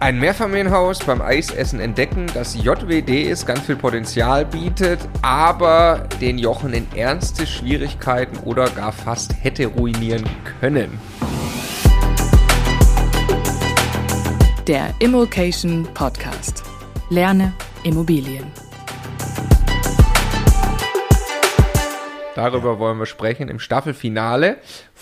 Ein Mehrfamilienhaus beim Eisessen entdecken, das JWD ist, ganz viel Potenzial bietet, aber den Jochen in ernste Schwierigkeiten oder gar fast hätte ruinieren können. Der Immokation Podcast. Lerne Immobilien. Darüber wollen wir sprechen im Staffelfinale,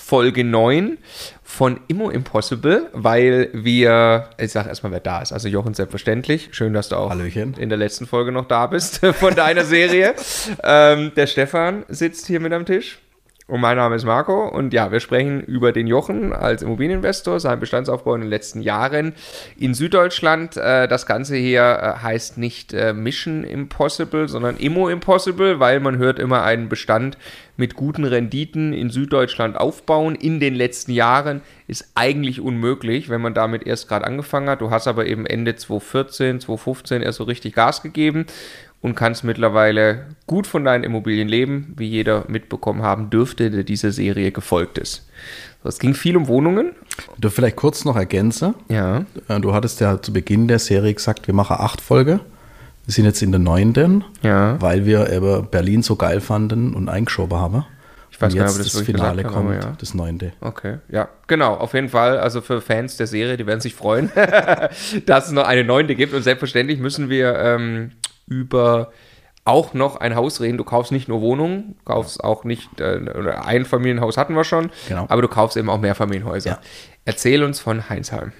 Folge 9 von Immo Impossible, weil wir, ich sag erstmal, wer da ist. Also Jochen, selbstverständlich. Schön, dass du auch Hallöchen. in der letzten Folge noch da bist von deiner Serie. ähm, der Stefan sitzt hier mit am Tisch. Und mein Name ist Marco und ja, wir sprechen über den Jochen als Immobilieninvestor, seinen Bestandsaufbau in den letzten Jahren in Süddeutschland. Äh, das Ganze hier äh, heißt nicht äh, Mission Impossible, sondern Immo Impossible, weil man hört immer einen Bestand mit guten Renditen in Süddeutschland aufbauen. In den letzten Jahren ist eigentlich unmöglich, wenn man damit erst gerade angefangen hat. Du hast aber eben Ende 2014, 2015 erst so richtig Gas gegeben und kannst mittlerweile gut von deinen Immobilien leben, wie jeder mitbekommen haben dürfte, der dieser Serie gefolgt ist. Es ging viel um Wohnungen. Du vielleicht kurz noch ergänzen. Ja. Äh, Du hattest ja zu Beginn der Serie gesagt, wir machen acht Folge. Wir sind jetzt in der neunten, Ja. weil wir eben Berlin so geil fanden und eingeschoben haben. Ich weiß und gar nicht, jetzt ob das das Finale gesagt kommt, ja. das neunte. Okay, ja, genau, auf jeden Fall. Also für Fans der Serie, die werden sich freuen, dass es noch eine neunte gibt. Und selbstverständlich müssen wir ähm, über auch noch ein Haus reden. Du kaufst nicht nur Wohnungen, du kaufst auch nicht, äh, ein Familienhaus hatten wir schon, Genau. aber du kaufst eben auch Mehrfamilienhäuser. Ja. Erzähl uns von Heinsheim.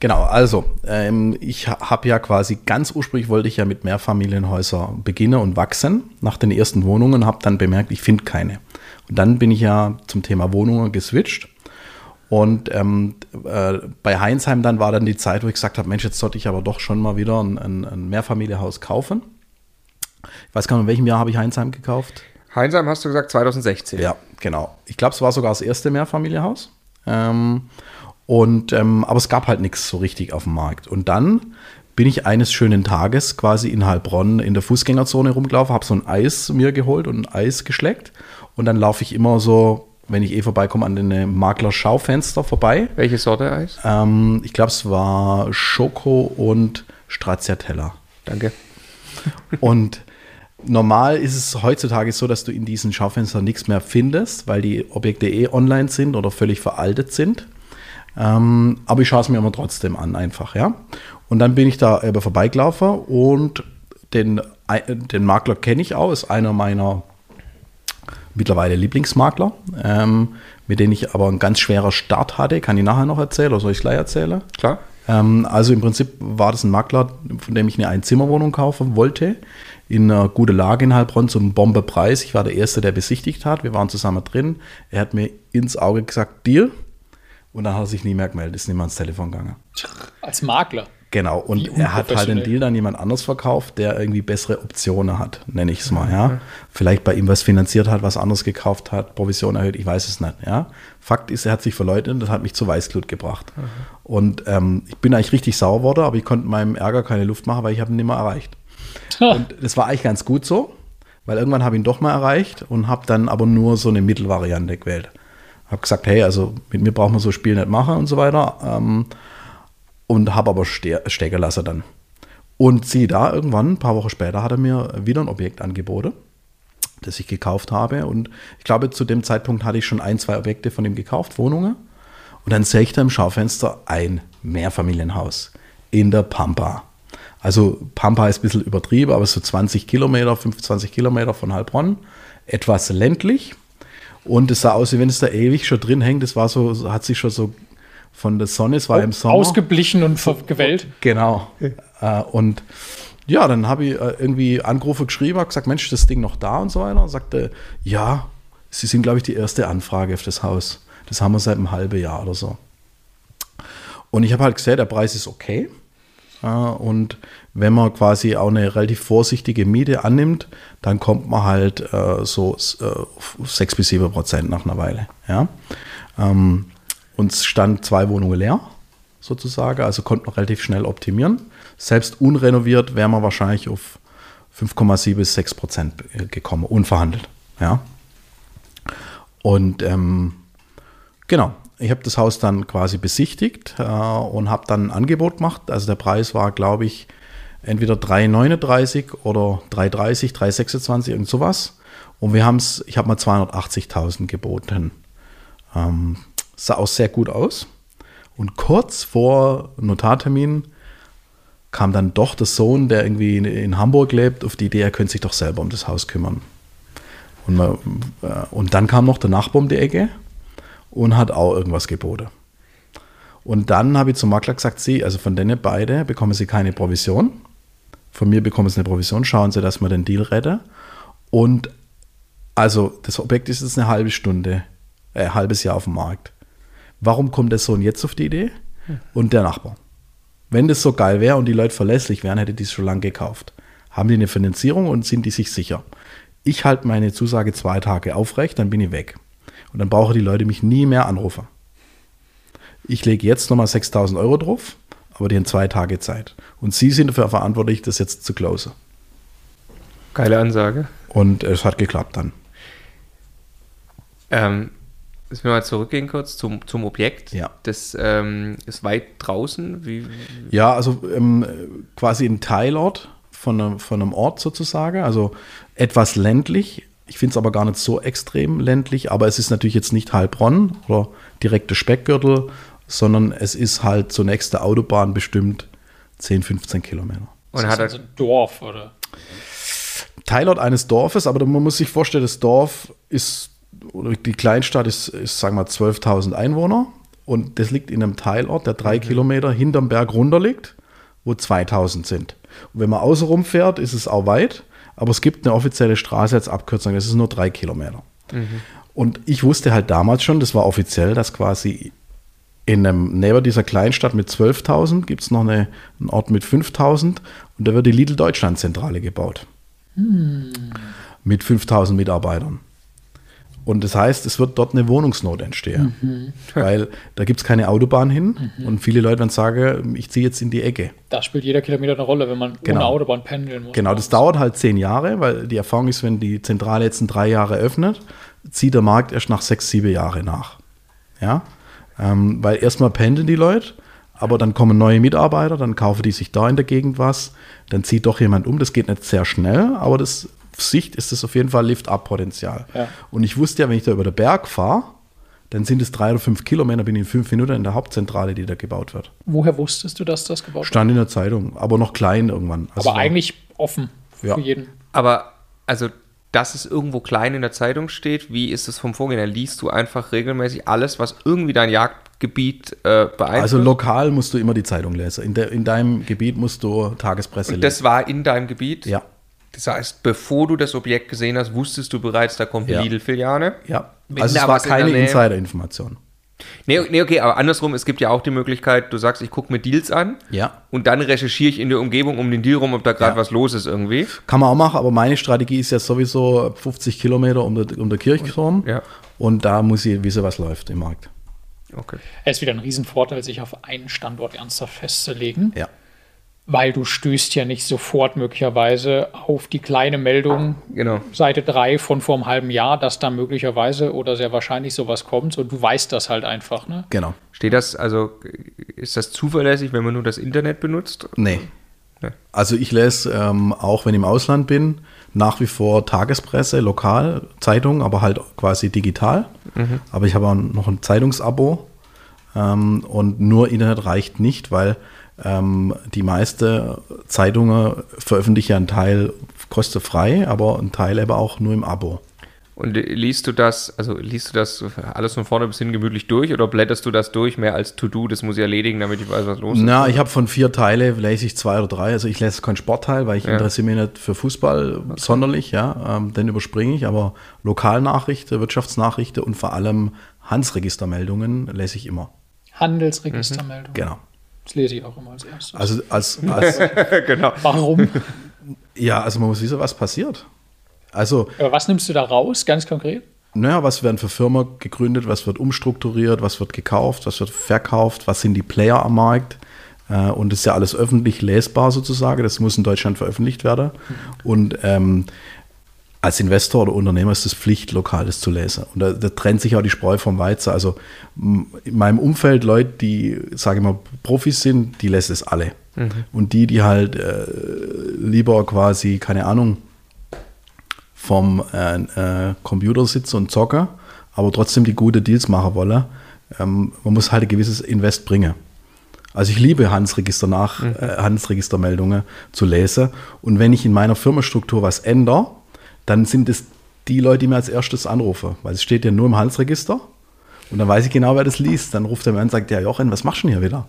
Genau, also ähm, ich habe ja quasi ganz ursprünglich wollte ich ja mit Mehrfamilienhäusern beginnen und wachsen nach den ersten Wohnungen, habe dann bemerkt, ich finde keine. Und dann bin ich ja zum Thema Wohnungen geswitcht. Und ähm, äh, bei Heinsheim dann war dann die Zeit, wo ich gesagt habe, Mensch, jetzt sollte ich aber doch schon mal wieder ein, ein, ein Mehrfamilienhaus kaufen. Ich weiß gar nicht, in welchem Jahr habe ich Heinsheim gekauft? Heinsheim hast du gesagt 2016. Ja, genau. Ich glaube, es war sogar das erste Mehrfamilienhaus. Ähm, und, ähm, aber es gab halt nichts so richtig auf dem Markt. Und dann bin ich eines schönen Tages quasi in Heilbronn in der Fußgängerzone rumgelaufen, habe so ein Eis mir geholt und ein Eis geschleckt. Und dann laufe ich immer so, wenn ich eh vorbeikomme, an den Makler-Schaufenster vorbei. Welche Sorte Eis? Ähm, ich glaube, es war Schoko und Stracciatella. Danke. Und normal ist es heutzutage so, dass du in diesen Schaufenstern nichts mehr findest, weil die Objekte eh online sind oder völlig veraltet sind. Ähm, aber ich schaue es mir immer trotzdem an, einfach, ja. Und dann bin ich da eben vorbeigelaufen und den, den Makler kenne ich auch, ist einer meiner mittlerweile Lieblingsmakler, ähm, mit denen ich aber einen ganz schwerer Start hatte. Kann ich nachher noch erzählen oder soll ich es gleich erzählen? Klar. Ähm, also im Prinzip war das ein Makler, von dem ich eine Einzimmerwohnung kaufen wollte, in einer guten Lage in Heilbronn zum Bombepreis. Ich war der Erste, der besichtigt hat. Wir waren zusammen drin. Er hat mir ins Auge gesagt, Deal. Und dann hat er sich nie mehr gemeldet, ist nicht mehr ans Telefon gegangen. Als Makler. Genau, und er hat halt den. Deal dann jemand anders verkauft, der irgendwie bessere Optionen hat, nenne ich es mal, ja. Vielleicht bei ihm was finanziert hat, was anderes gekauft hat, Provision erhöht, ich weiß es nicht, ja. Fakt ist, er hat sich verleugnet, das hat mich zu Weißglut gebracht. Und ähm, ich bin eigentlich richtig sauer geworden, aber ich konnte meinem Ärger keine Luft machen, weil ich habe ihn nicht mehr erreicht. Und das war eigentlich ganz gut so, weil irgendwann habe ich ihn doch mal erreicht und habe dann aber nur so eine Mittelvariante gewählt. Habe gesagt, hey, also mit mir braucht man so ein Spiel nicht machen und so weiter. Ähm, und habe aber ste stecken lassen dann. Und sieh da, irgendwann, ein paar Wochen später, hat er mir wieder ein Objekt angeboten, das ich gekauft habe. Und ich glaube, zu dem Zeitpunkt hatte ich schon ein, zwei Objekte von ihm gekauft, Wohnungen. Und dann sehe ich da im Schaufenster ein Mehrfamilienhaus in der Pampa. Also Pampa ist ein bisschen übertrieben, aber so 20 Kilometer, 25 Kilometer von Heilbronn. Etwas ländlich. Und es sah aus, wie wenn es da ewig schon drin hängt. Es war so, hat sich schon so von der Sonne, es war im Sommer. Ausgeblichen und gewellt. Genau. Äh, und ja, dann habe ich äh, irgendwie Anrufe geschrieben, habe gesagt, Mensch, ist das Ding noch da und so weiter. Und sagte, ja, Sie sind, glaube ich, die erste Anfrage auf das Haus. Das haben wir seit einem halben Jahr oder so. Und ich habe halt gesehen, der Preis ist okay. Äh, und wenn man quasi auch eine relativ vorsichtige Miete annimmt, dann kommt man halt äh, so äh, 6 bis 7 Prozent nach einer Weile. Ja? Ähm, uns stand zwei Wohnungen leer, sozusagen, also konnte man relativ schnell optimieren. Selbst unrenoviert wäre man wahrscheinlich auf 5,7 bis 6 Prozent gekommen, unverhandelt. Ja? Und ähm, genau, ich habe das Haus dann quasi besichtigt äh, und habe dann ein Angebot gemacht. Also der Preis war, glaube ich, entweder 3,39 oder 3,30, 3,26, irgend sowas. Und wir haben es, ich habe mal 280.000 geboten. Ähm, sah auch sehr gut aus. Und kurz vor Notartermin kam dann doch der Sohn, der irgendwie in, Hamburg lebt, auf die Idee, er könnte sich doch selber um das Haus kümmern. Und, man, äh, und dann kam noch der Nachbar um die Ecke und hat auch irgendwas geboten. Und dann habe ich zum Makler gesagt, Sie, also von denen beide bekommen Sie keine Provision. Von mir bekommen Sie eine Provision. Schauen Sie, dass wir den Deal retten. Und also das Objekt ist jetzt eine halbe Stunde, äh, ein halbes Jahr auf dem Markt. Warum kommt der Sohn jetzt auf die Idee? Und der Nachbar. Wenn das so geil wäre und die Leute verlässlich wären, hätte die es schon lange gekauft. Haben die eine Finanzierung und sind die sich sicher? Ich halte meine Zusage zwei Tage aufrecht, dann bin ich weg. Und dann brauchen die Leute mich nie mehr anrufen. Ich lege jetzt nochmal 6000 Euro drauf, aber die haben zwei Tage Zeit. Und sie sind dafür verantwortlich, das jetzt zu closen. Geile Ansage. Und es hat geklappt dann. Ähm, Müssen wir mal zurückgehen kurz zum, zum Objekt. Ja. Das ähm, ist weit draußen. Wie, Ja, also ähm, quasi ein Teilort von einem, von einem Ort sozusagen, also etwas ländlich. Ich finde es aber gar nicht so extrem ländlich, aber es ist natürlich jetzt nicht Heilbronn oder direkte Speckgürtel, sondern es ist halt zur nächsten Autobahn bestimmt 10, 15 Kilometer. und das hat also ein Dorf, oder? Teilort eines Dorfes, aber man muss sich vorstellen, das Dorf ist, die Kleinstadt ist, ist sagen wir mal, 12.000 Einwohner und das liegt in einem Teilort, der drei Kilometer hinterm Berg runter liegt, wo 2.000 sind. Und wenn man außenrum fährt, ist es auch weit, aber es gibt eine offizielle Straße als Abkürzung, das ist nur drei Kilometer. Und ich wusste halt damals schon, das war offiziell, dass quasi in einem, neben dieser Kleinstadt mit 12.000 gibt es noch eine, einen Ort mit 5.000 und da wird die Lidl Deutschland Zentrale gebaut. Mit 5.000 Mitarbeitern. Und das heißt, es wird dort eine Wohnungsnot entstehen. Weil da gibt es keine Autobahn hin und viele Leute werden sagen, ich ziehe jetzt in die Ecke. Da spielt jeder Kilometer eine Rolle, wenn man Genau. ohne Autobahn pendeln muss. Genau, das dauert halt zehn Jahre, weil die Erfahrung ist, wenn die Zentrale jetzt in drei Jahre öffnet, zieht der Markt erst nach sechs, sieben Jahre nach. Ja, ähm, weil erstmal pendeln die Leute, aber dann kommen neue Mitarbeiter, dann kaufen die sich da in der Gegend was, dann zieht doch jemand um. Das geht nicht sehr schnell, aber das Sicht ist das auf jeden Fall Lift-Up-Potenzial. Ja. Und ich wusste ja, wenn ich da über den Berg fahre, dann sind es drei oder fünf Kilometer, bin ich in fünf Minuten in der Hauptzentrale, die da gebaut wird. Woher wusstest du, dass das gebaut wird? Stand in der Zeitung, aber noch klein irgendwann. Also Aber eigentlich offen für Ja. jeden. aber also, dass es irgendwo klein in der Zeitung steht, wie ist es vom Vorgänger? Liest du einfach regelmäßig alles, was irgendwie dein Jagdgebiet äh, beeinflusst? Also lokal musst du immer die Zeitung lesen. In, der, in deinem Gebiet musst du Tagespresse Und lesen. das war in deinem Gebiet? Ja, Das heißt, bevor du das Objekt gesehen hast, wusstest du bereits, da kommt eine Ja. Lidl-Filiale? ja. Also es war in keine Nähe- Insider-Information. Nee, nee, okay, aber andersrum, es gibt ja auch die Möglichkeit, du sagst, ich gucke mir Deals an Ja. und dann recherchiere ich in der Umgebung um den Deal rum, ob da gerade Ja. was los ist irgendwie. Kann man auch machen, aber meine Strategie ist ja sowieso 50 Kilometer um der, um der Kirchturm. Ja. Und da muss ich wissen, was läuft im Markt. Okay. Es ist wieder ein Riesenvorteil, sich auf einen Standort ernsthaft festzulegen, Ja. Weil du stößt ja nicht sofort möglicherweise auf die kleine Meldung Genau. Seite 3 von vor einem halben Jahr, dass da möglicherweise oder sehr wahrscheinlich sowas kommt und du weißt das halt einfach. Ne? Genau. Steht das, also ist das zuverlässig, wenn man nur das Internet benutzt? Nee. Nee. Also ich lese, ähm, auch wenn ich im Ausland bin, nach wie vor Tagespresse, lokal, Zeitung, aber halt quasi digital. Aber ich habe auch noch ein Zeitungsabo. Ähm, und nur Internet reicht nicht, weil ähm, die meisten Zeitungen veröffentlichen ja einen Teil kostenfrei, aber einen Teil aber auch nur im Abo. Und liest du das, also liest du das alles von vorne bis hin gemütlich durch oder blätterst du das durch mehr als To-Do, das muss ich erledigen, damit ich weiß, was los ist? Na, ich habe von vier Teile, lese ich zwei oder drei. Also ich lese keinen Sportteil, weil ich Ja. interessiere mich nicht für Fußball sonderlich, ja. Ähm, den überspringe ich, aber Lokalnachrichten, Wirtschaftsnachrichten und vor allem Hansregistermeldungen lese ich immer. Handelsregistermeldung. Genau. Das lese ich auch immer als erstes. Also als, als genau. Warum? ja, also man muss wissen, was passiert. Also, Aber was nimmst du da raus, ganz konkret? naja, was werden für Firmen gegründet, was wird umstrukturiert, was wird gekauft, was wird verkauft, was sind die Player am Markt. Äh, und das ist ja alles öffentlich lesbar sozusagen. Das muss in Deutschland veröffentlicht werden. Und ähm, als Investor oder Unternehmer ist es Pflicht, Lokales zu lesen. Und da, da, trennt sich auch die Spreu vom Weizen. Also in meinem Umfeld Leute, die, sage ich mal, Profis sind, die lesen es alle. Mhm. Und die, die halt äh, lieber quasi, keine Ahnung, vom äh, äh, Computer sitzen und zocken, aber trotzdem die gute Deals machen wollen, ähm, man muss halt ein gewisses Invest bringen. Also ich liebe Handelsregister nach, mhm. äh, Handelsregistermeldungen zu lesen. Und wenn ich in meiner Firmenstruktur was ändere, dann sind es die Leute, die mir als erstes anrufen, weil es steht ja nur im Handelsregister. Und dann weiß ich genau, wer das liest. Dann ruft er mir an und sagt, ja Jochen, was machst du denn hier wieder?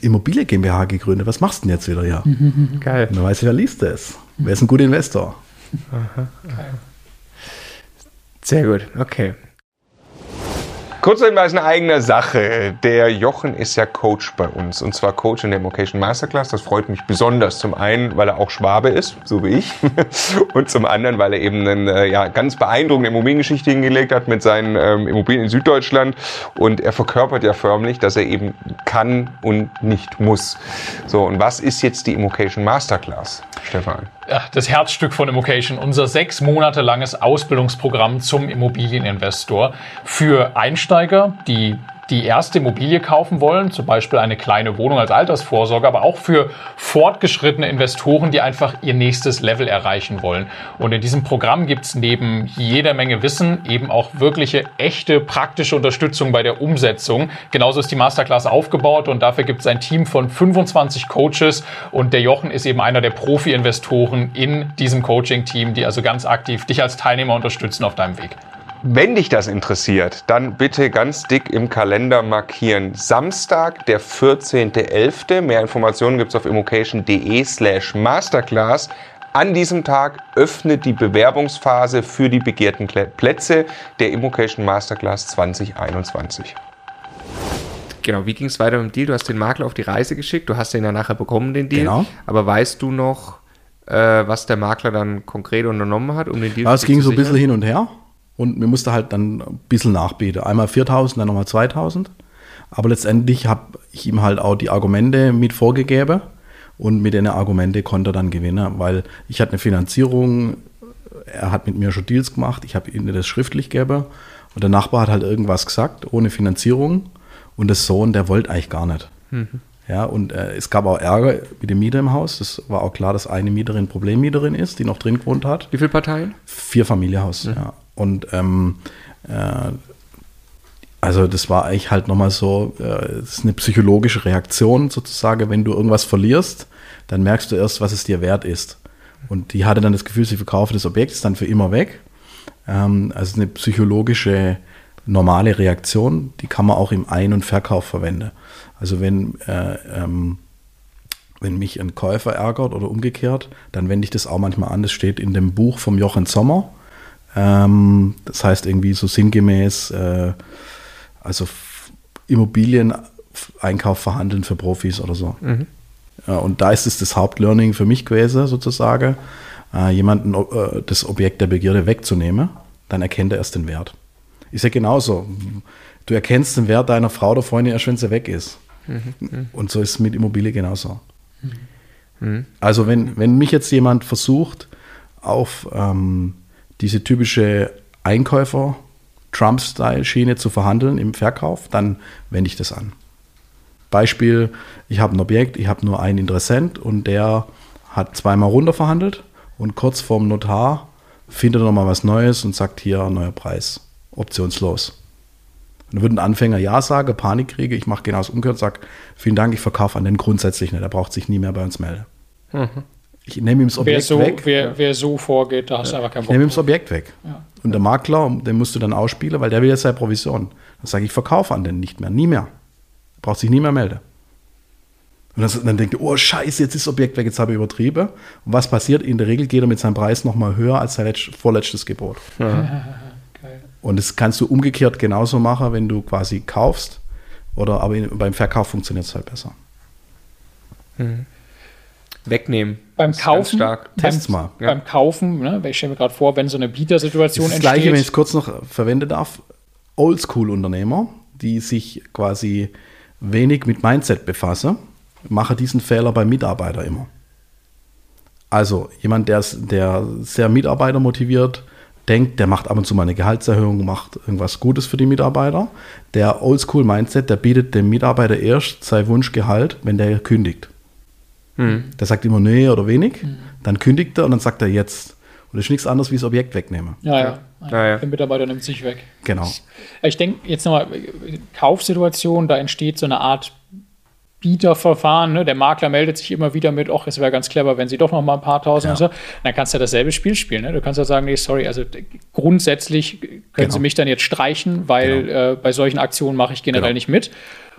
Immobilie GmbH gegründet, was machst du denn jetzt wieder hier? Geil. Und dann weiß ich, wer liest das? Wer ist ein guter Investor? Aha. Sehr gut, okay. Kurz Hinweis in eigener Sache. Der Jochen ist ja Coach bei uns und zwar Coach in der Vocation Masterclass. Das freut mich besonders. Zum einen, weil er auch Schwabe ist, so wie ich, und zum anderen, weil er eben eine äh, ja, ganz beeindruckende Immobiliengeschichte hingelegt hat mit seinen ähm, Immobilien in Süddeutschland und er verkörpert ja förmlich, dass er eben kann und nicht muss. So, und was ist jetzt die Immocation Masterclass, Stefan? Das Herzstück von Immocation, unser sechs Monate langes Ausbildungsprogramm zum Immobilieninvestor für Einsteiger, die die erste Immobilie kaufen wollen, zum Beispiel eine kleine Wohnung als Altersvorsorge, aber auch für fortgeschrittene Investoren, die einfach ihr nächstes Level erreichen wollen. Und in diesem Programm gibt's neben jeder Menge Wissen eben auch wirkliche, echte, praktische Unterstützung bei der Umsetzung. Genauso ist die Masterclass aufgebaut und dafür gibt's ein Team von 25 Coaches und der Jochen ist eben einer der Profi-Investoren in diesem Coaching-Team, die also ganz aktiv dich als Teilnehmer unterstützen auf deinem Weg. Wenn dich das interessiert, dann bitte ganz dick im Kalender markieren. Samstag, der 14.11. Mehr Informationen gibt es auf immocation.de slash masterclass. An diesem Tag öffnet die Bewerbungsphase für die begehrten Plätze der Immocation Masterclass 2021. Genau, wie ging es weiter mit dem Deal? Du hast den Makler auf die Reise geschickt, du hast den ja nachher bekommen, den Deal. Genau. Aber weißt du noch, äh, was der Makler dann konkret unternommen hat, um den Deal ja, Es ging so ein bisschen hin und her. Und mir musste halt dann ein bisschen nachbieten. Einmal 4000, dann nochmal 2000. Aber letztendlich habe ich ihm halt auch die Argumente mit vorgegeben. Und mit den Argumente konnte er dann gewinnen, weil ich hatte eine Finanzierung, er hat mit mir schon Deals gemacht, ich habe ihm das schriftlich gegeben. Und der Nachbar hat halt irgendwas gesagt, ohne Finanzierung. Und der Sohn, der wollte eigentlich gar nicht. Mhm. Ja, und äh, es gab auch Ärger mit dem Mieter im Haus. Das war auch klar, dass eine Mieterin Problemmieterin ist, die noch drin gewohnt hat. Wie viele Parteien? Vier Familienhaus, mhm. ja. Und ähm, äh, also das war eigentlich halt nochmal so, äh, ist eine psychologische Reaktion sozusagen, wenn du irgendwas verlierst, dann merkst du erst, was es dir wert ist. Und die hatte dann das Gefühl, sie verkaufe das Objekt, ist dann für immer weg. Ähm, also eine psychologische normale Reaktion, die kann man auch im Ein- und Verkauf verwenden. Also wenn, äh, ähm, wenn mich ein Käufer ärgert oder umgekehrt, dann wende ich das auch manchmal an. Das steht in dem Buch vom Jochen Sommer. Ähm, das heißt irgendwie so sinngemäß, äh, also Immobilieneinkauf verhandeln für Profis oder so. Mhm. Ja, und da ist es das Hauptlearning für mich gewesen, sozusagen, äh, jemanden äh, das Objekt der Begierde wegzunehmen, dann erkennt er erst den Wert. Ist ja genauso. Du erkennst den Wert deiner Frau oder Freundin erst, wenn sie weg ist. Mhm. mhm. Und so ist es mit Immobilie genauso. Mhm. mhm. Also wenn, wenn mich jetzt jemand versucht, auf ähm, diese typische Einkäufer Trump-Style-Schiene zu verhandeln im Verkauf, dann wende ich das an. Beispiel, ich habe ein Objekt, ich habe nur einen Interessent und der hat zweimal runter verhandelt und kurz vorm Notar findet er nochmal was Neues und sagt hier, neuer Preis, optionslos. Und dann würde ein Anfänger Ja sagen, Panik kriege, ich mache genau das umgekehrt, sage, vielen Dank, ich verkaufe an den grundsätzlich nicht, er braucht sich nie mehr bei uns melden. Mhm. Ich nehme ihm das Objekt wer so, weg. Wer, wer, so vorgeht, da hast du ja. einfach keinen Bock. Ich nehme ihm das Objekt weg. Ja. Und der Makler, den musst du dann ausspielen, weil der will jetzt seine Provision. Dann sage ich, ich verkaufe an den nicht mehr, nie mehr. Braucht sich nie mehr melden. Und dann, dann denkt er, oh Scheiße, jetzt ist das Objekt weg, jetzt habe ich übertrieben. Und was passiert? In der Regel geht er mit seinem Preis nochmal höher als sein vorletztes Gebot. Ja. Und das kannst du umgekehrt genauso machen, wenn du quasi kaufst. Oder aber beim Verkauf funktioniert es halt besser. Mhm wegnehmen. Beim Kaufen, stark. Test's mal. Ja. Beim Kaufen, ne, ich stelle mir gerade vor, wenn so eine Bietersituation entsteht. Das gleiche, wenn ich es kurz noch verwenden darf, Oldschool-Unternehmer, die sich quasi wenig mit Mindset befassen, machen diesen Fehler beim Mitarbeiter immer. Also jemand, der, der sehr Mitarbeiter motiviert, denkt, der macht ab und zu mal eine Gehaltserhöhung, macht irgendwas Gutes für die Mitarbeiter. Der Oldschool-Mindset, der bietet dem Mitarbeiter erst sein Wunschgehalt, wenn der kündigt. Der sagt immer nee oder wenig, dann kündigt er und dann sagt er jetzt. Und das ist nichts anderes wie das Objekt wegnehmen. Ja, ja. Ja, ja. Der Mitarbeiter nimmt sich weg. Genau. Ich denke jetzt nochmal, Kaufsituation, da entsteht so eine Art Bieterverfahren. Ne? Der Makler meldet sich immer wieder mit, ach, es wäre ganz clever, wenn sie doch noch mal ein paar tausend Ja. und so. Dann kannst du dasselbe Spiel spielen. Ne? Du kannst ja sagen, nee, sorry, also grundsätzlich können Genau. sie mich dann jetzt streichen, weil äh, bei solchen Aktionen mache ich generell Genau. nicht mit.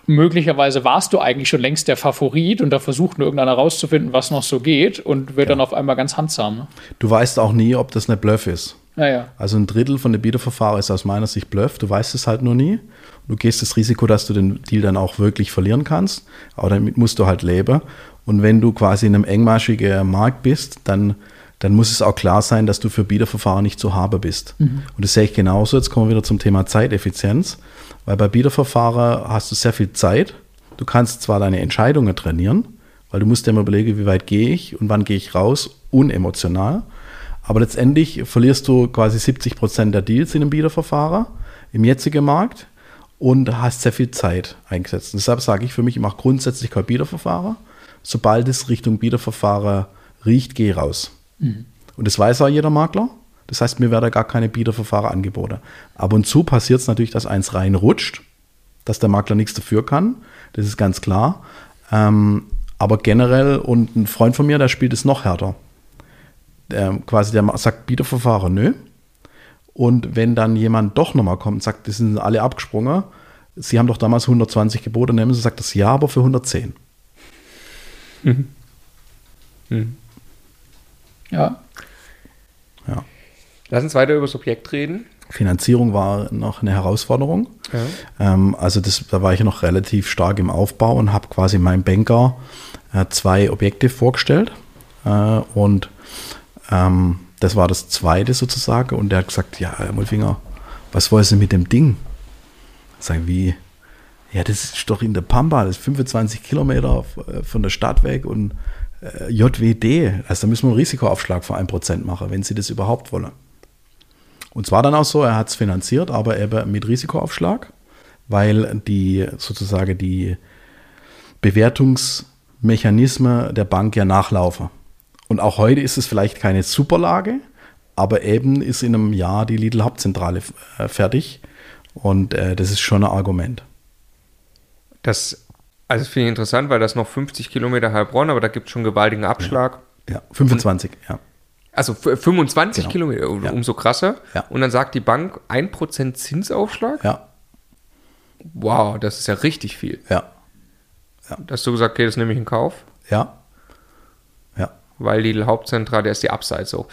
Möglicherweise warst du eigentlich schon längst der Favorit und da versucht nur irgendeiner rauszufinden, was noch so geht und wird dann auf einmal ganz handsam. Ne? Du weißt auch nie, ob das eine Bluff ist. Naja. Also ein Drittel von den Bieterverfahren ist aus meiner Sicht Bluff. Du weißt es halt nur nie. Du gehst das Risiko, dass du den Deal dann auch wirklich verlieren kannst. Aber damit musst du halt leben. Und wenn du quasi in einem engmaschigen Markt bist, dann, dann muss es auch klar sein, dass du für Bieterverfahren nicht zu haben bist. Und das sehe ich genauso. Jetzt kommen wir wieder zum Thema Zeiteffizienz. Weil bei Bieterverfahren hast du sehr viel Zeit. Du kannst zwar deine Entscheidungen trainieren, weil du musst dir immer überlegen, wie weit gehe ich und wann gehe ich raus, unemotional. Aber letztendlich verlierst du quasi 70 Prozent der Deals in einem Bieterverfahren im jetzigen Markt und hast sehr viel Zeit eingesetzt. Deshalb sage ich für mich, ich mache grundsätzlich kein Bieterverfahren. Sobald es Richtung Bieterverfahren riecht, gehe ich raus. Und das weiß auch jeder Makler. Das heißt, mir werden gar keine Bieterverfahren angeboten. Ab und zu passiert es natürlich, dass eins reinrutscht, dass der Makler nichts dafür kann. Das ist ganz klar. Ähm, aber generell, und ein Freund von mir, der spielt es noch härter. Der, quasi, der sagt Bieterverfahren, nö. Und wenn dann jemand doch nochmal kommt und sagt, das sind alle abgesprungen, Sie haben doch damals 120 geboten, nehmen Sie, sagt das ja, aber für 110. Ja. Ja. Lass uns weiter über das Objekt reden. Finanzierung war noch eine Herausforderung. Ähm, also das, da war ich noch relativ stark im Aufbau und habe quasi meinem Banker äh, zwei Objekte vorgestellt. Äh, und ähm, das war das zweite sozusagen. Und der hat gesagt, ja, Herr Mulfinger, was wollen Sie mit dem Ding? Sagen wie, ja, das ist doch in der Pampa, das ist 25 Kilometer äh, von der Stadt weg und äh, JWD, also da müssen wir einen Risikoaufschlag von 1% machen, wenn Sie das überhaupt wollen. Und zwar dann auch so, er hat es finanziert, aber eben mit Risikoaufschlag, weil die sozusagen die Bewertungsmechanismen der Bank ja nachlaufen. Und auch heute ist es vielleicht keine Superlage, aber eben ist in einem Jahr die Lidl Hauptzentrale äh, fertig. Und äh, das ist schon ein Argument. Das, also das finde ich interessant, weil das noch 50 Kilometer Heilbronn, aber da gibt es schon gewaltigen Abschlag. Ja, 25, ja. Also f- 25 Genau. Kilometer, um- Ja. umso krasser. Ja. Und dann sagt die Bank 1% Zinsaufschlag. Ja, Wow, das ist ja richtig viel. ja, Da hast du gesagt, okay, das nehme ich in Kauf, ja, ja, weil die Hauptzentrale, der ist die Upside so.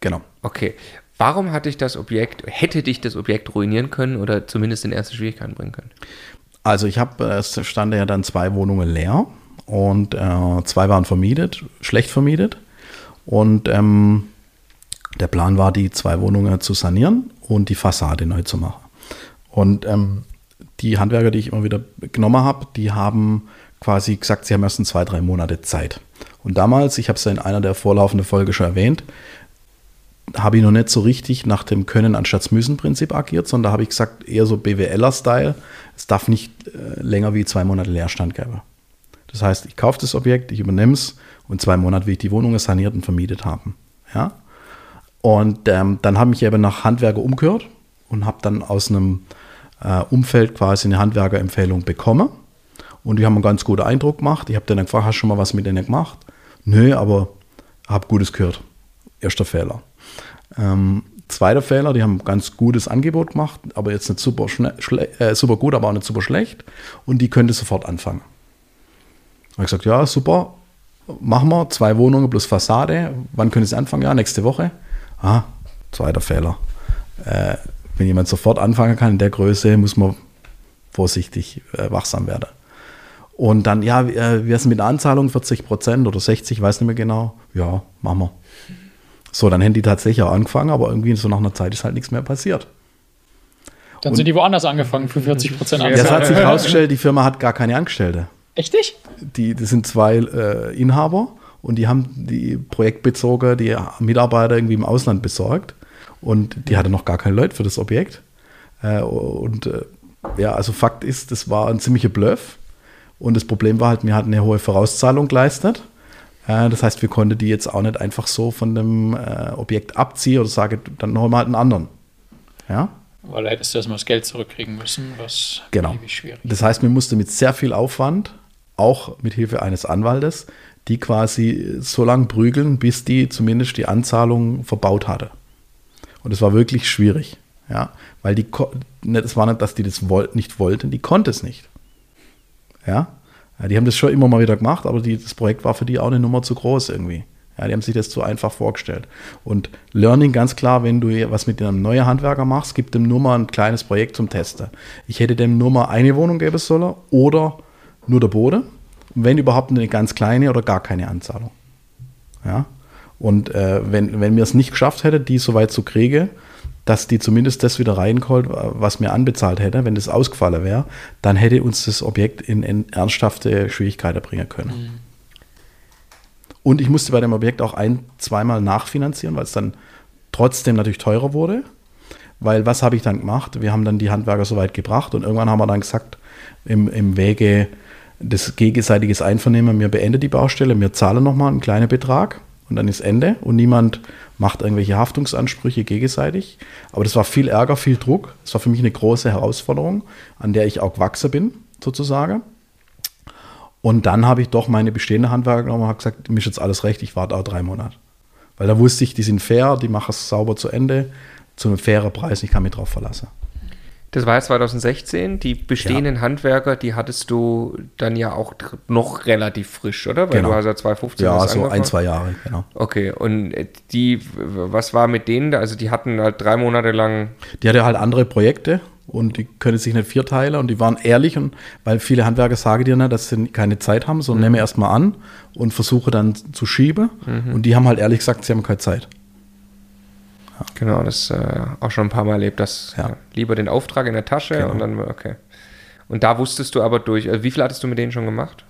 genau. Okay. Warum hat dich das Objekt, hätte dich das Objekt ruinieren können oder zumindest in erste Schwierigkeiten bringen können? Also ich habe, es stand ja dann zwei Wohnungen leer und äh, zwei waren vermietet, schlecht vermietet. Und ähm, der Plan war, die zwei Wohnungen zu sanieren und die Fassade neu zu machen. Und ähm, die Handwerker, die ich immer wieder genommen habe, die haben quasi gesagt, sie haben erst in zwei, drei Monate Zeit. Und damals, ich habe es ja in einer der vorlaufenden Folge schon erwähnt, habe ich noch nicht so richtig nach dem Können anstatt Müssen Prinzip agiert, sondern da habe ich gesagt, eher so BWLer-Style. Es darf nicht äh, länger wie zwei Monate Leerstand geben. Das heißt, ich kaufe das Objekt, ich übernehme es und zwei Monate will ich die Wohnungen saniert und vermietet haben. Ja? Und ähm, dann habe ich eben nach Handwerker umgehört und habe dann aus einem äh, Umfeld quasi eine Handwerkerempfehlung bekommen. Und die haben einen ganz guten Eindruck gemacht. Ich habe dann gefragt, hast du schon mal was mit denen gemacht? Nö, aber habe Gutes gehört. Erster Fehler. Ähm, zweiter Fehler, die haben ein ganz gutes Angebot gemacht, aber jetzt nicht super, äh, super gut, aber auch nicht super schlecht. Und die könnte sofort anfangen. Habe ich gesagt, ja, super, machen wir. Zwei Wohnungen plus Fassade. Wann können Sie anfangen? Ja, nächste Woche. Ah, zweiter Fehler. Äh, wenn jemand sofort anfangen kann in der Größe, muss man vorsichtig äh, wachsam werden. Und dann, ja, äh, wir sind mit der Anzahlung 40 Prozent oder 60, weiß nicht mehr genau. Ja, machen wir. So, dann haben die tatsächlich auch angefangen, aber irgendwie so nach einer Zeit ist halt nichts mehr passiert. Dann sind die woanders angefangen für 40 Prozent Ja, Ja, es Anzahl. hat sich herausgestellt, die Firma hat gar keine Angestellte. Echt nicht? Die, das sind zwei äh, Inhaber und die haben die Projektbezoger, die Mitarbeiter irgendwie im Ausland besorgt und die hatte noch gar keine Leute für das Objekt. Äh, und äh, ja, also Fakt ist, das war ein ziemlicher Bluff und das Problem war halt, wir hatten eine hohe Vorauszahlung geleistet. Äh, das heißt, wir konnten die jetzt auch nicht einfach so von dem äh, Objekt abziehen oder sagen, dann holen wir halt einen anderen. Ja? Weil hättest du erstmal das Geld zurückkriegen müssen, was genau. schwierig Das heißt, wir mussten mit sehr viel Aufwand, auch mit Hilfe eines Anwaltes, die quasi so lange prügeln, bis die zumindest die Anzahlung verbaut hatte. Und es war wirklich schwierig. Ja, weil die, es war nicht, dass die das nicht wollten, die konnte es nicht. Ja, ja die haben das schon immer mal wieder gemacht, aber die, das Projekt war für die auch eine Nummer zu groß irgendwie. Ja, die haben sich das zu einfach vorgestellt. Und Learning ganz klar, wenn du was mit einem neuen Handwerker machst, gib dem nur mal ein kleines Projekt zum Testen. Ich hätte dem nur mal eine Wohnung geben sollen oder nur der Boden. Wenn überhaupt eine ganz kleine oder gar keine Anzahlung. Ja. Und äh, wenn, wenn mir es nicht geschafft hätte, die so weit zu kriegen, dass die zumindest das wieder reinkommt, was mir anbezahlt hätte, wenn das ausgefallen wäre, dann hätte uns das Objekt in, in ernsthafte Schwierigkeiten bringen können. Mhm. Und ich musste bei dem Objekt auch ein, zweimal nachfinanzieren, weil es dann trotzdem natürlich teurer wurde. Weil was habe ich dann gemacht? Wir haben dann die Handwerker so weit gebracht und irgendwann haben wir dann gesagt, im, im Wege des gegenseitiges Einvernehmen, wir beenden die Baustelle, wir zahlen nochmal einen kleinen Betrag und dann ist Ende und niemand macht irgendwelche Haftungsansprüche gegenseitig. Aber das war viel Ärger, viel Druck. Das war für mich eine große Herausforderung, an der ich auch gewachsen bin, sozusagen. Und dann habe ich doch meine bestehende Handwerker genommen und habe gesagt, mir ist jetzt alles recht, ich warte auch drei Monate. Weil da wusste ich, die sind fair, die machen es sauber zu Ende, zu einem fairen Preis, ich kann mich drauf verlassen. Das war ja 2016. Die bestehenden ja. Handwerker, die hattest du dann ja auch noch relativ frisch, oder? Weil genau. du hast ja 2015 Ja, so angefangen. ein, zwei Jahre, genau. Okay, und die, was war mit denen? Also die hatten halt drei Monate lang... Die hatte halt andere Projekte und die können sich nicht vierteilen und die waren ehrlich und weil viele Handwerker sagen dir dass sie keine Zeit haben, sondern mhm. nehme erstmal an und versuche dann zu schieben mhm. und die haben halt ehrlich gesagt, sie haben keine Zeit. Genau, das äh, auch schon ein paar Mal erlebt, dass ja. Ja, lieber den Auftrag in der Tasche genau. und dann, okay. Und da wusstest du aber durch, also wie viel hattest du mit denen schon gemacht?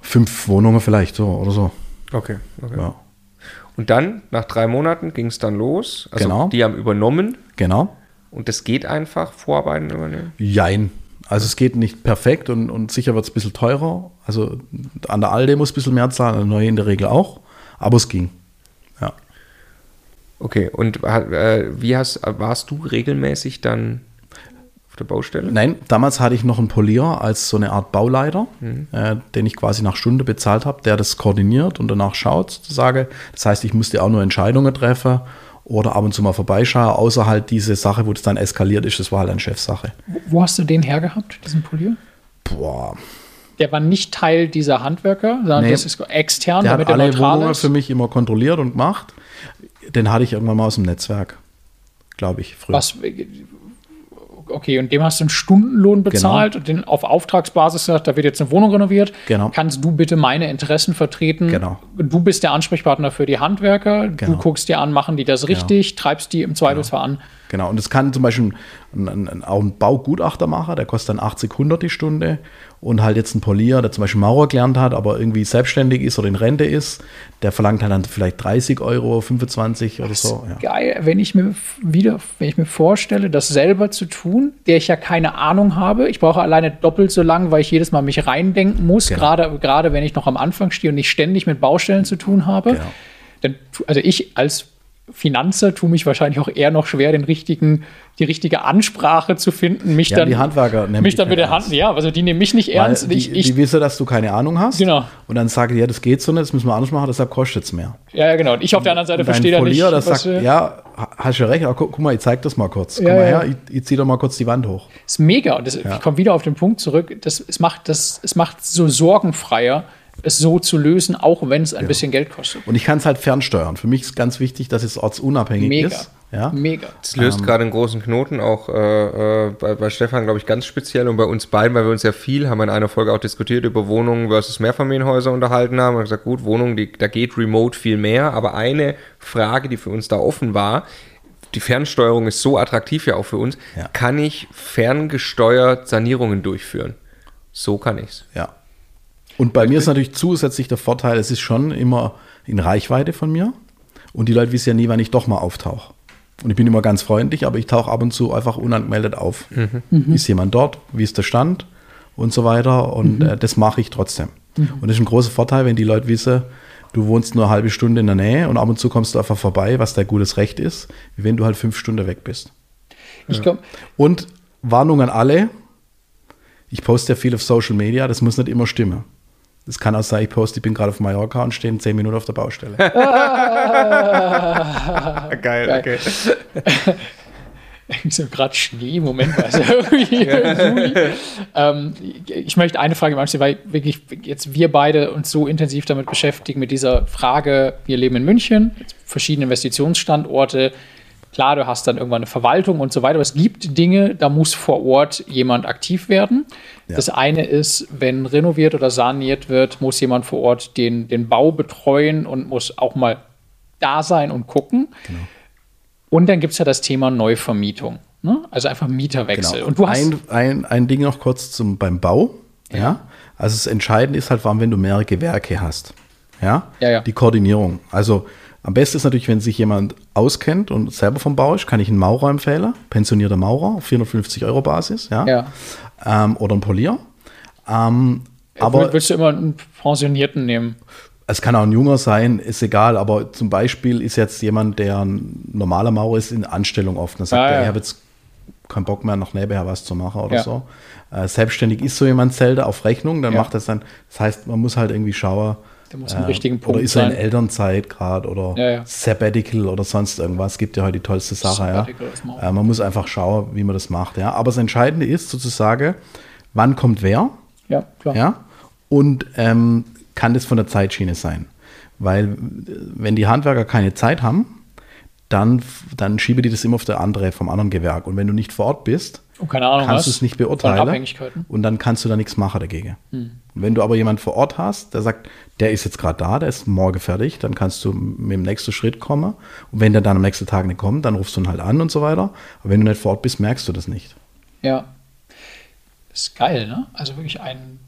Fünf Wohnungen vielleicht so oder so. Okay, okay. Ja. Und dann, nach drei Monaten, ging es dann los. Also genau. die haben übernommen. Genau. Und das geht einfach, Vorarbeiten übernehmen? Jein. Also es geht nicht perfekt und, und sicher wird es ein bisschen teurer. Also an der Alde muss ein bisschen mehr zahlen, an der Neue in der Regel auch. Aber es ging. Okay, und äh, wie hast, warst du regelmäßig dann auf der Baustelle? Nein, damals hatte ich noch einen Polier als so eine Art Bauleiter, mhm. äh, den ich quasi nach Stunde bezahlt habe, der das koordiniert und danach schaut, sozusagen. Das heißt, ich musste auch nur Entscheidungen treffen oder ab und zu mal vorbeischauen, außer halt diese Sache, wo das dann eskaliert ist, das war halt eine Chefsache. Wo hast du den hergehabt, diesen Polier? Boah. Der war nicht Teil dieser Handwerker, sondern nee, das ist extern, der damit hat alle Wohnungen für mich immer kontrolliert und gemacht. Den hatte ich irgendwann mal aus dem Netzwerk, glaube ich, früher. Was, okay, und dem hast du einen Stundenlohn bezahlt genau. und den auf Auftragsbasis gesagt, da wird jetzt eine Wohnung renoviert. Genau. Kannst du bitte meine Interessen vertreten? Genau. Du bist der Ansprechpartner für die Handwerker. Genau. Du guckst dir an, machen die das genau. richtig, genau. treibst die im Zweifelsfall genau. an. Genau, und das kann zum Beispiel ein, ein, auch ein Baugutachter machen, der kostet dann 80, 100 die Stunde und halt jetzt ein Polier, der zum Beispiel Maurer gelernt hat, aber irgendwie selbstständig ist oder in Rente ist, der verlangt halt dann vielleicht 30 Euro, 25 oder so. Ja. Geil, wenn ich mir wieder, wenn ich mir vorstelle, das selber zu tun, der ich ja keine Ahnung habe. Ich brauche alleine doppelt so lang, weil ich jedes Mal mich reindenken muss, genau. gerade, gerade wenn ich noch am Anfang stehe und nicht ständig mit Baustellen zu tun habe. Genau. Dann, also ich als Finanzer tue mich wahrscheinlich auch eher noch schwer, den richtigen, die richtige Ansprache zu finden. Mich ja, dann, die Handwerker nehmen mich dann mit der Hand, ja, also die nehmen mich nicht Weil ernst. Die, ich, ich, die wissen, dass du keine Ahnung hast. Genau. Und dann sagen die, ja, das geht so nicht, das müssen wir anders machen, deshalb kostet es mehr. Ja, ja, genau. Und ich auf der anderen Seite verstehe da nicht. Das sagt, ja, hast du recht, aber guck, guck, mal, ich zeig das mal kurz. Guck ja, mal her, ich, ich zieh doch mal kurz die Wand hoch. Das ist mega. Und das, ich komme wieder auf den Punkt zurück. Das, es, macht, das, es macht so sorgenfreier es so zu lösen, auch wenn es ein ja. bisschen Geld kostet. Und ich kann es halt fernsteuern. Für mich ist ganz wichtig, dass es ortsunabhängig Mega. ist. Ja? Mega. Das löst ähm, gerade einen großen Knoten, auch äh, äh, bei, bei, Stefan, glaube ich, ganz speziell und bei uns beiden, weil wir uns ja viel, haben wir in einer Folge auch diskutiert, über Wohnungen versus Mehrfamilienhäuser unterhalten haben. Und gesagt, gut, Wohnungen, die, da geht remote viel mehr, aber eine Frage, die für uns da offen war, die Fernsteuerung ist so attraktiv ja auch für uns, ja. kann ich ferngesteuert Sanierungen durchführen? So kann ich es. Ja. Und bei mir ist natürlich zusätzlich der Vorteil, es ist schon immer in Reichweite von mir. Und die Leute wissen ja nie, wann ich doch mal auftauche. Und ich bin immer ganz freundlich, aber ich tauche ab und zu einfach unangemeldet auf. Ist jemand dort? Wie ist der Stand? Und so weiter. Und äh, das mache ich trotzdem. Und das ist ein großer Vorteil, wenn die Leute wissen, du wohnst nur eine halbe Stunde in der Nähe und ab und zu kommst du einfach vorbei, was dein gutes Recht ist, wie wenn du halt fünf Stunden weg bist. Ich glaube, Und Warnung an alle, ich poste ja viel auf Social Media, das muss nicht immer stimmen. Das kann auch sein, ich poste, ich bin gerade auf Mallorca und stehe in zehn Minuten auf der Baustelle. Geil, okay. so gerade Schnee, Moment, es im Juli. ähm, ich möchte eine Frage Anschluss, weil wirklich jetzt wir beide uns so intensiv damit beschäftigen, mit dieser Frage, wir leben in München, verschiedene Investitionsstandorte. Klar, du hast dann irgendwann eine Verwaltung und so weiter, aber es gibt Dinge, da muss vor Ort jemand aktiv werden. Ja. Das eine ist, wenn renoviert oder saniert wird, muss jemand vor Ort den, den Bau betreuen und muss auch mal da sein und gucken. Und dann gibt es ja das Thema Neuvermietung. Ne? Also einfach Mieterwechsel. Genau. Und du hast ein, ein, ein Ding noch kurz zum, beim Bau. Ja. Also das Entscheidende ist halt, allem, wenn du mehrere Gewerke hast. Ja? Ja, ja. Die Koordinierung. Also am besten ist natürlich, wenn sich jemand auskennt und selber vom Bau ist, kann ich einen Maurer empfehlen, pensionierter Maurer auf 450 Euro Basis, ja. ja. Ähm, oder einen Polier. Ähm, aber willst du immer einen Pensionierten nehmen? es kann auch ein Junger sein, ist egal, aber zum Beispiel ist jetzt jemand, der ein normaler Maurer ist, in Anstellung oft. Dann sagt Ah, er, ja. ich habe jetzt keinen Bock mehr, noch nebenher was zu machen oder Ja. so. Äh, selbstständig ist so jemand selten auf Rechnung, dann Ja. macht das dann, das heißt, man muss halt irgendwie schauen, Der muss am richtigen Punkt oder ist er in sein. Elternzeit gerade oder Ja, ja. Sabbatical oder sonst irgendwas. Gibt ja heute die tollste Sache. Ja. Ist Äh, man muss einfach schauen, wie man das macht. Ja. Aber das Entscheidende ist sozusagen, wann kommt wer? Ja, klar. Ja? Und ähm, kann das von der Zeitschiene sein? Weil, äh, wenn die Handwerker keine Zeit haben, dann, dann schiebe die das immer auf der andere, vom anderen Gewerk. Und wenn du nicht vor Ort bist, keine Ahnung, kannst du es nicht beurteilen. Abhängigkeiten. Und dann kannst du da nichts machen dagegen. Und wenn du aber jemanden vor Ort hast, der sagt, der ist jetzt gerade da, der ist morgen fertig, dann kannst du mit dem nächsten Schritt kommen. Und wenn der dann am nächsten Tag nicht kommt, dann rufst du ihn halt an und so weiter. Aber wenn du nicht vor Ort bist, merkst du das nicht. Ja. Ist geil, ne? Also wirklich ein,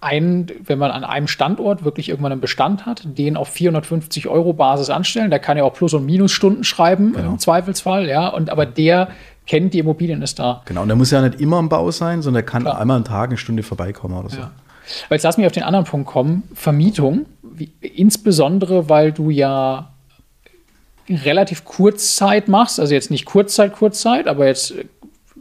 ein, wenn man an einem Standort wirklich irgendwann einen Bestand hat, den auf 450 Euro Basis anstellen, der kann ja auch Plus- und Minusstunden schreiben Genau. im Zweifelsfall, ja. Und aber der kennt die Immobilien, ist da. Genau, und der muss ja nicht immer am Bau sein, sondern der kann Klar. einmal am Tag eine Stunde vorbeikommen oder so. Ja. Weil jetzt lass mich auf den anderen Punkt kommen, Vermietung. Wie, insbesondere, weil du ja relativ Kurzzeit machst, also jetzt nicht Kurzzeit, Kurzzeit, aber jetzt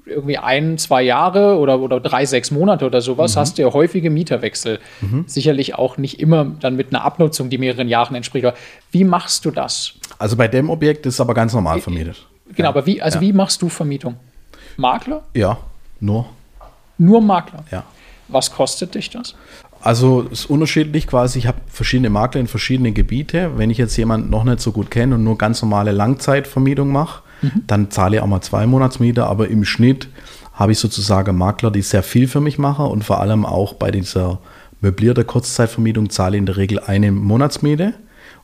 irgendwie ein, zwei Jahre oder, oder drei, sechs Monate oder sowas, hast du ja häufige Mieterwechsel. Sicherlich auch nicht immer dann mit einer Abnutzung, die mehreren Jahren entspricht. Aber wie machst du das? Also bei dem Objekt ist es aber ganz normal vermietet. Genau, aber wie, also ja. wie machst du Vermietung? Makler? Ja, nur, Nur Makler. ja. Was kostet dich das? Also es ist unterschiedlich quasi. Ich habe verschiedene Makler in verschiedenen Gebiete. Wenn ich jetzt jemanden noch nicht so gut kenne und nur ganz normale Langzeitvermietung mache, dann zahle ich auch mal zwei Monatsmiete. Aber im Schnitt habe ich sozusagen Makler, die sehr viel für mich machen und vor allem auch bei dieser möblierten Kurzzeitvermietung zahle ich in der Regel eine Monatsmiete.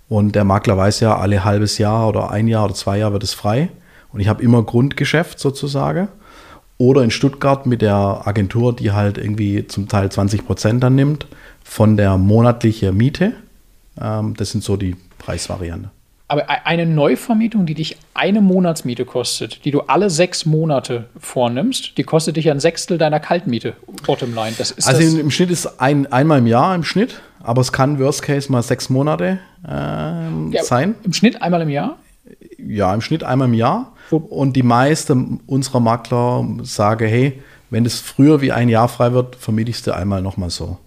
Und der Makler weiß ja, alle halbes Jahr oder ein Jahr oder zwei Jahre wird es frei. Und ich habe immer Grundgeschäft sozusagen. Oder in Stuttgart mit der Agentur, die halt irgendwie zum Teil 20 Prozent dann nimmt von der monatlichen Miete. Ähm, das sind so die Preisvarianten. Aber e- eine Neuvermietung, die dich eine Monatsmiete kostet, die du alle sechs Monate vornimmst, die kostet dich ein Sechstel deiner Kaltmiete, Bottomline. Das ist Also das, im, im Schnitt ist ein, einmal im Jahr im Schnitt, aber es kann Worst Case mal sechs Monate ähm, ja, sein. Im Schnitt einmal im Jahr? Ja, im Schnitt einmal im Jahr. Und die meisten unserer Makler sagen, hey, wenn es früher wie ein Jahr frei wird, vermiete ich es dir einmal nochmal so.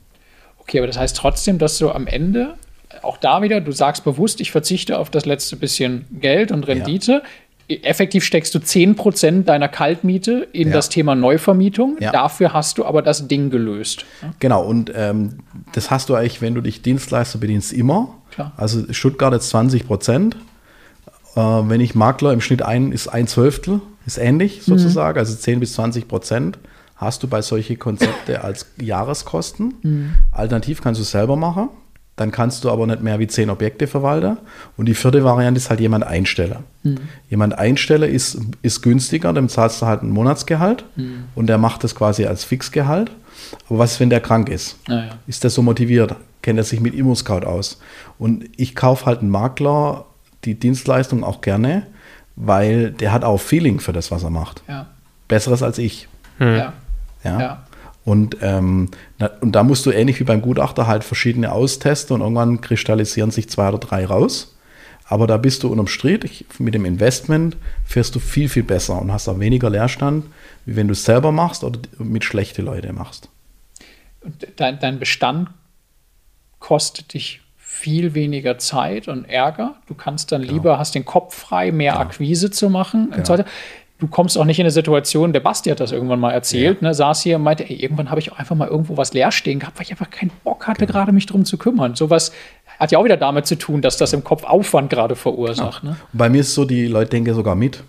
Okay, aber das heißt trotzdem, dass du am Ende, auch da wieder, du sagst bewusst, ich verzichte auf das letzte bisschen Geld und Rendite. Effektiv steckst du 10% deiner Kaltmiete in Ja. das Thema Neuvermietung. Ja. Dafür hast du aber das Ding gelöst. Genau, und ähm, das hast du eigentlich, wenn du dich Dienstleister bedienst, immer. Klar. Also Stuttgart jetzt 20 Prozent. Äh, wenn ich Makler im Schnitt ein, ist ein Zwölftel, ist ähnlich sozusagen, also 10 bis 20 Prozent hast du bei solchen Konzepte als Jahreskosten. Alternativ kannst du es selber machen. dann kannst du aber nicht mehr wie zehn Objekte verwalten. Und die vierte Variante ist halt jemand einstellen. Jemand einstellen ist, ist günstiger, dem zahlst du halt ein Monatsgehalt und der macht das quasi als Fixgehalt. Aber was ist, wenn der krank ist? Naja. Ist der so motiviert? Kennt er sich mit ImmoScout aus? Und ich kaufe halt einen Makler die Dienstleistung auch gerne, weil der hat auch Feeling für das, was er macht. Ja. Besseres als ich. Ja. Ja. Ja. Und, ähm, na, und da musst du ähnlich wie beim Gutachter halt verschiedene austesten und irgendwann kristallisieren sich zwei oder drei raus. Aber da bist du unterm Strich, ich- mit dem Investment fährst du viel, viel besser und hast auch weniger Leerstand, wie wenn du es selber machst oder mit schlechte Leute machst. Und dein, dein Bestand kostet dich viel weniger Zeit und Ärger. Du kannst dann lieber, hast den Kopf frei, mehr Akquise zu machen und so weiter. Du kommst auch nicht in eine Situation, der Basti hat das irgendwann mal erzählt, ne, saß hier und meinte, ey, irgendwann habe ich auch einfach mal irgendwo was leer stehen gehabt, weil ich einfach keinen Bock hatte, gerade mich drum zu kümmern. Sowas hat ja auch wieder damit zu tun, dass das im Kopf Aufwand gerade verursacht. Ne? Und bei mir ist es so, die Leute denken sogar mit.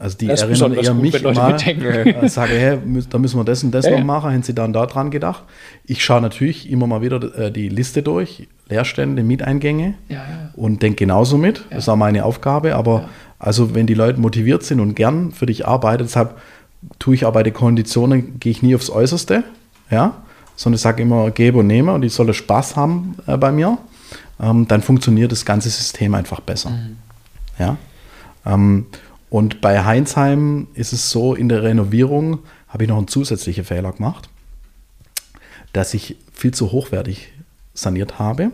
Also die Das erinnern eher gut, mich mitdenken. äh, sage, hey, da müssen wir das und das Ja, noch machen, haben sie dann da dran gedacht. Ich schaue natürlich immer mal wieder äh, die Liste durch, Leerstände, Mieteingänge Ja, ja. und denke genauso mit. Das ist auch meine Aufgabe. Aber also wenn die Leute motiviert sind und gern für dich arbeiten, deshalb tue ich auch bei den Konditionen, gehe ich nie aufs Äußerste, ja, sondern ich sage immer, gebe und nehme und die sollen Spaß haben äh, bei mir. Ähm, dann funktioniert das ganze System einfach besser. Ja. Ähm, und bei Heinsheim ist es so, in der Renovierung habe ich noch einen zusätzlichen Fehler gemacht, dass ich viel zu hochwertig saniert habe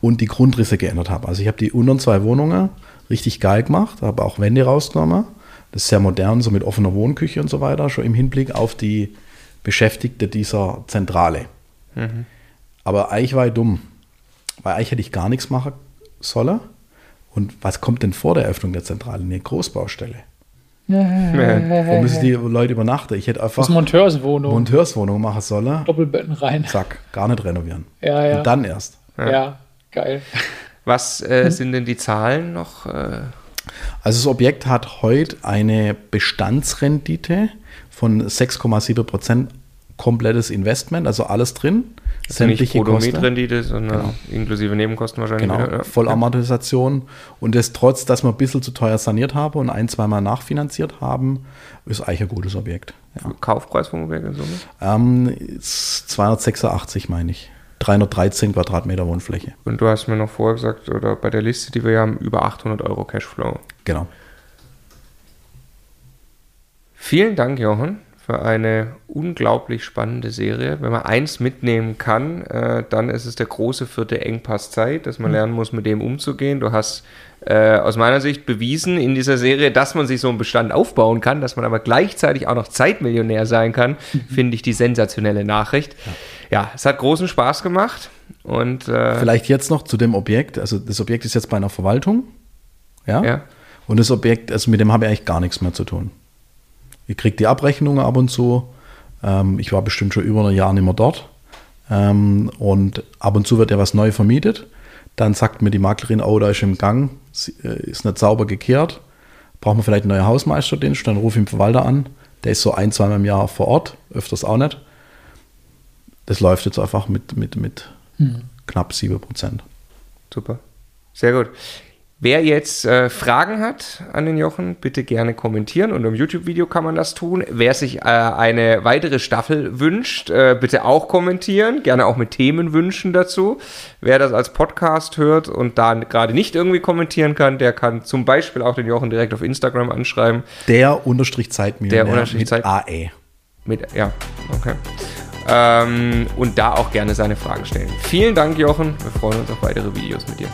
und die Grundrisse geändert habe. Also ich habe die unteren zwei Wohnungen richtig geil gemacht, habe auch Wände rausgenommen. Das ist sehr modern, so mit offener Wohnküche und so weiter, schon im Hinblick auf die Beschäftigte dieser Zentrale. Aber eigentlich war ich dumm, weil eigentlich hätte ich gar nichts machen sollen. Und was kommt denn vor der Öffnung der Zentrale? Eine Großbaustelle. Wo müssen die Leute übernachten? Ich hätte Das einfach ist Monteurswohnung, Monteurswohnung machen sollen. Doppelbetten rein. Zack, gar nicht renovieren. Ja, ja. Und dann erst. Ja, geil. Was äh, sind denn die Zahlen noch? Äh, Also das Objekt hat heute eine Bestandsrendite von 6,7 Prozent komplettes Investment, also alles drin. nicht Sämtliche Kosten. Sondern inklusive Nebenkosten wahrscheinlich. Genau, ja. Vollamortisation. Und das trotz, dass wir ein bisschen zu teuer saniert haben und ein, zweimal nachfinanziert haben, ist eigentlich ein gutes Objekt. Ja. Kaufpreis vom Objekt in Summe? Ähm, ist 286 meine ich. 313 Quadratmeter Wohnfläche. Und du hast mir noch vorher gesagt, oder bei der Liste, die wir haben, über 800 Euro Cashflow. Genau. Vielen Dank, Jochen, für eine unglaublich spannende Serie. Wenn man eins mitnehmen kann, äh, dann ist es der große vierte Engpass Zeit, dass man lernen muss, mit dem umzugehen. Du hast äh, aus meiner Sicht bewiesen in dieser Serie, dass man sich so einen Bestand aufbauen kann, dass man aber gleichzeitig auch noch Zeitmillionär sein kann, finde ich die sensationelle Nachricht. Ja. es hat großen Spaß gemacht und äh, Vielleicht jetzt noch zu dem Objekt. Also das Objekt ist jetzt bei einer Verwaltung. Ja. ja, Und das Objekt, also mit dem habe ich eigentlich gar nichts mehr zu tun. Ich kriege die Abrechnungen ab und zu. Ähm, ich war bestimmt schon über ein Jahr nicht mehr dort. Ähm, und ab und zu wird ja was neu vermietet. Dann sagt mir die Maklerin, oh, da ist im Gang, äh, ist nicht sauber gekehrt. Brauchen wir vielleicht einen neuen Hausmeisterdienst? Dann rufe ich den Verwalter an. Der ist so ein, zweimal im Jahr vor Ort, öfters auch nicht. Das läuft jetzt einfach mit, mit, mit knapp 7 Prozent. Super. Sehr gut. Wer jetzt äh, Fragen hat an den Jochen, bitte gerne kommentieren. Und im YouTube-Video kann man das tun. Wer sich äh, eine weitere Staffel wünscht, äh, bitte auch kommentieren. Gerne auch mit Themenwünschen dazu. Wer das als Podcast hört und da gerade nicht irgendwie kommentieren kann, der kann zum Beispiel auch den Jochen direkt auf Instagram anschreiben. Der Unterstrich Zeitmillionär Der Unterstrich mit Zeit- AE. Mit, ja, okay. Ähm, und da auch gerne seine Fragen stellen. Vielen Dank, Jochen. Wir freuen uns auf weitere Videos mit dir.